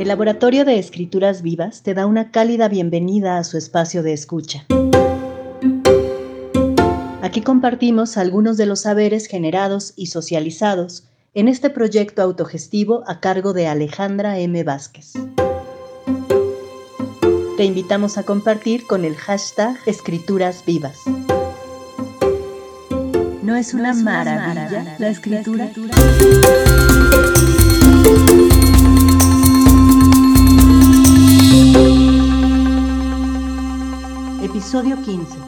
El Laboratorio de Escrituras Vivas te da una cálida bienvenida a su espacio de escucha. Aquí compartimos algunos de los saberes generados y socializados en este proyecto autogestivo a cargo de Alejandra M. Vázquez. Te invitamos a compartir con el hashtag Escrituras Vivas. ¿No es una, maravilla, La escritura? Episodio 15.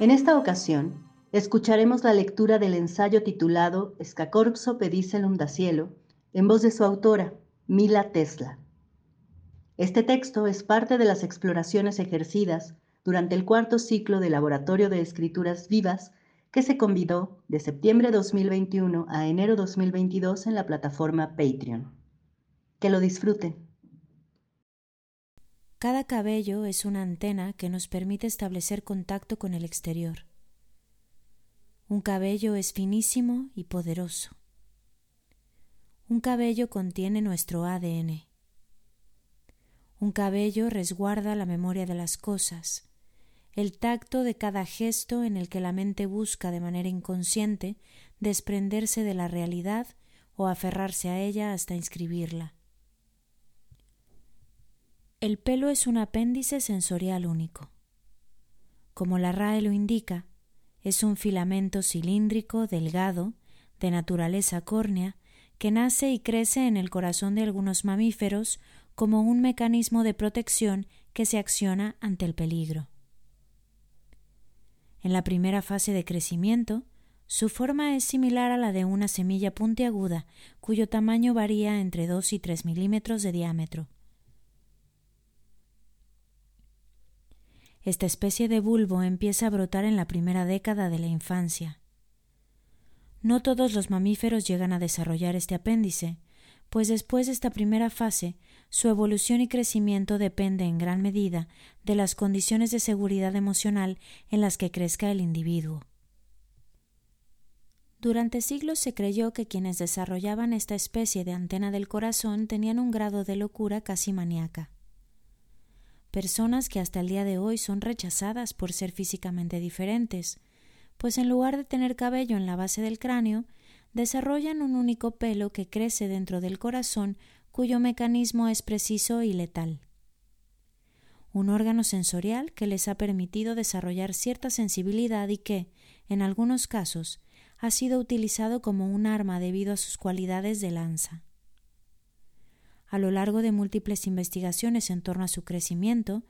En esta ocasión, escucharemos la lectura del ensayo titulado Scacorpso pedicelum da cielo, en voz de su autora, Mila Tesla. Este texto es parte de las exploraciones ejercidas durante el cuarto ciclo de Laboratorio de Escrituras Vivas que se convidó de septiembre 2021 a enero 2022 en la plataforma Patreon. Que lo disfruten. Cada cabello es una antena que nos permite establecer contacto con el exterior. Un cabello es finísimo y poderoso. Un cabello contiene nuestro ADN. Un cabello resguarda la memoria de las cosas, el tacto de cada gesto en el que la mente busca de manera inconsciente desprenderse de la realidad o aferrarse a ella hasta inscribirla. El pelo es un apéndice sensorial único. Como la RAE lo indica, es un filamento cilíndrico, delgado, de naturaleza córnea, que nace y crece en el corazón de algunos mamíferos como un mecanismo de protección que se acciona ante el peligro. En la primera fase de crecimiento, su forma es similar a la de una semilla puntiaguda, cuyo tamaño varía entre 2 y 3 milímetros de diámetro. Esta especie de bulbo empieza a brotar en la primera década de la infancia. No todos los mamíferos llegan a desarrollar este apéndice, pues después de esta primera fase, su evolución y crecimiento depende en gran medida de las condiciones de seguridad emocional en las que crezca el individuo. Durante siglos se creyó que quienes desarrollaban esta especie de antena del corazón tenían un grado de locura casi maníaca personas que hasta el día de hoy son rechazadas por ser físicamente diferentes, pues en lugar de tener cabello en la base del cráneo, desarrollan un único pelo que crece dentro del corazón cuyo mecanismo es preciso y letal. Un órgano sensorial que les ha permitido desarrollar cierta sensibilidad y que, en algunos casos, ha sido utilizado como un arma debido a sus cualidades de lanza. A lo largo de múltiples investigaciones en torno a su crecimiento,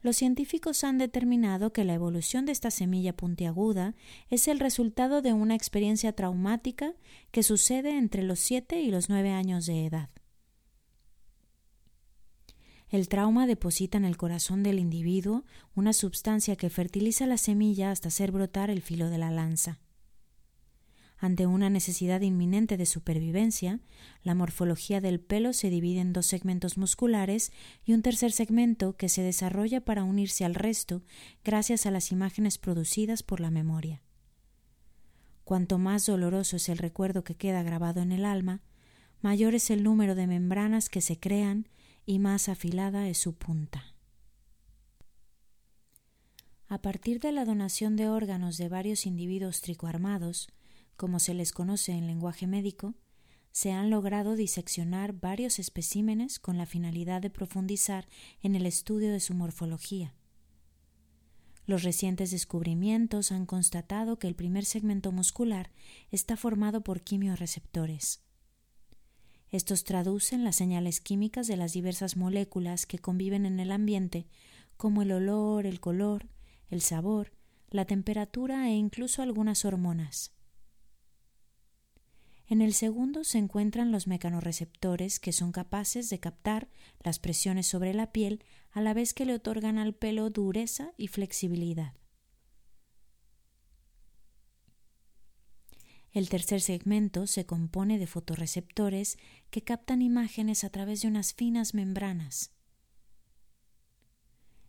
los científicos han determinado que la evolución de esta semilla puntiaguda es el resultado de una experiencia traumática que sucede entre los 7 y los 9 años de edad. El trauma deposita en el corazón del individuo una sustancia que fertiliza la semilla hasta hacer brotar el filo de la lanza. Ante una necesidad inminente de supervivencia, la morfología del pelo se divide en dos segmentos musculares y un tercer segmento que se desarrolla para unirse al resto gracias a las imágenes producidas por la memoria. Cuanto más doloroso es el recuerdo que queda grabado en el alma, mayor es el número de membranas que se crean y más afilada es su punta. A partir de la donación de órganos de varios individuos tricoarmados, como se les conoce en lenguaje médico, se han logrado diseccionar varios especímenes con la finalidad de profundizar en el estudio de su morfología. Los recientes descubrimientos han constatado que el primer segmento muscular está formado por quimioreceptores. Estos traducen las señales químicas de las diversas moléculas que conviven en el ambiente, como el olor, el color, el sabor, la temperatura e incluso algunas hormonas. En el segundo se encuentran los mecanorreceptores que son capaces de captar las presiones sobre la piel a la vez que le otorgan al pelo dureza y flexibilidad. El tercer segmento se compone de fotorreceptores que captan imágenes a través de unas finas membranas.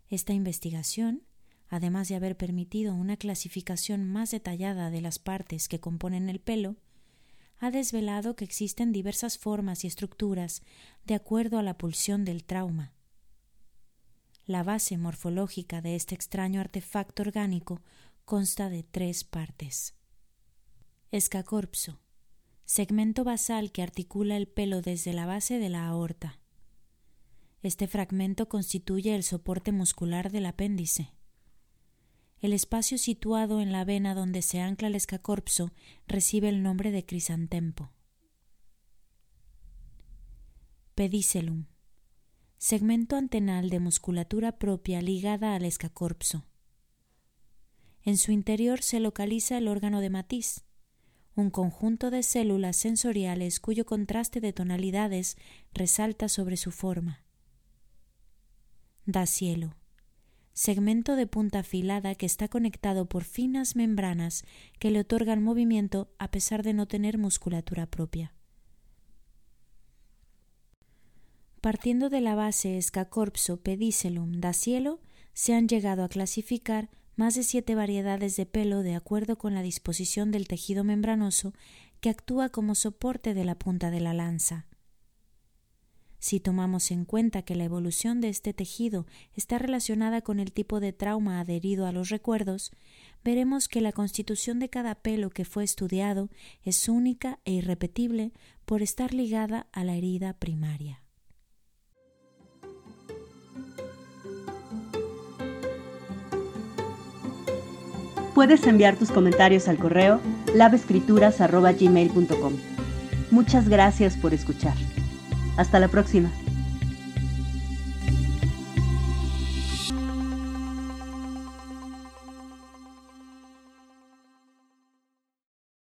Esta investigación, además de haber permitido una clasificación más detallada de las partes que componen el pelo, ha desvelado que existen diversas formas y estructuras de acuerdo a la pulsión del trauma. La base morfológica de este extraño artefacto orgánico consta de tres partes. Escacorpso, segmento basal que articula el pelo desde la base de la aorta. Este fragmento constituye el soporte muscular del apéndice. El espacio situado en la vena donde se ancla el escacorpso recibe el nombre de crisantempo. Pedicelum. Segmento antenal de musculatura propia ligada al escacorpso. En su interior se localiza el órgano de matiz, un conjunto de células sensoriales cuyo contraste de tonalidades resalta sobre su forma. Da cielo segmento de punta afilada que está conectado por finas membranas que le otorgan movimiento a pesar de no tener musculatura propia. Partiendo de la base Escacorpso pedicelum da cielo, se han llegado a clasificar más de siete variedades de pelo de acuerdo con la disposición del tejido membranoso que actúa como soporte de la punta de la lanza. Si tomamos en cuenta que la evolución de este tejido está relacionada con el tipo de trauma adherido a los recuerdos, veremos que la constitución de cada pelo que fue estudiado es única e irrepetible por estar ligada a la herida primaria. Puedes enviar tus comentarios al correo lavescrituras.gmail.com. Muchas gracias por escuchar. Hasta la próxima.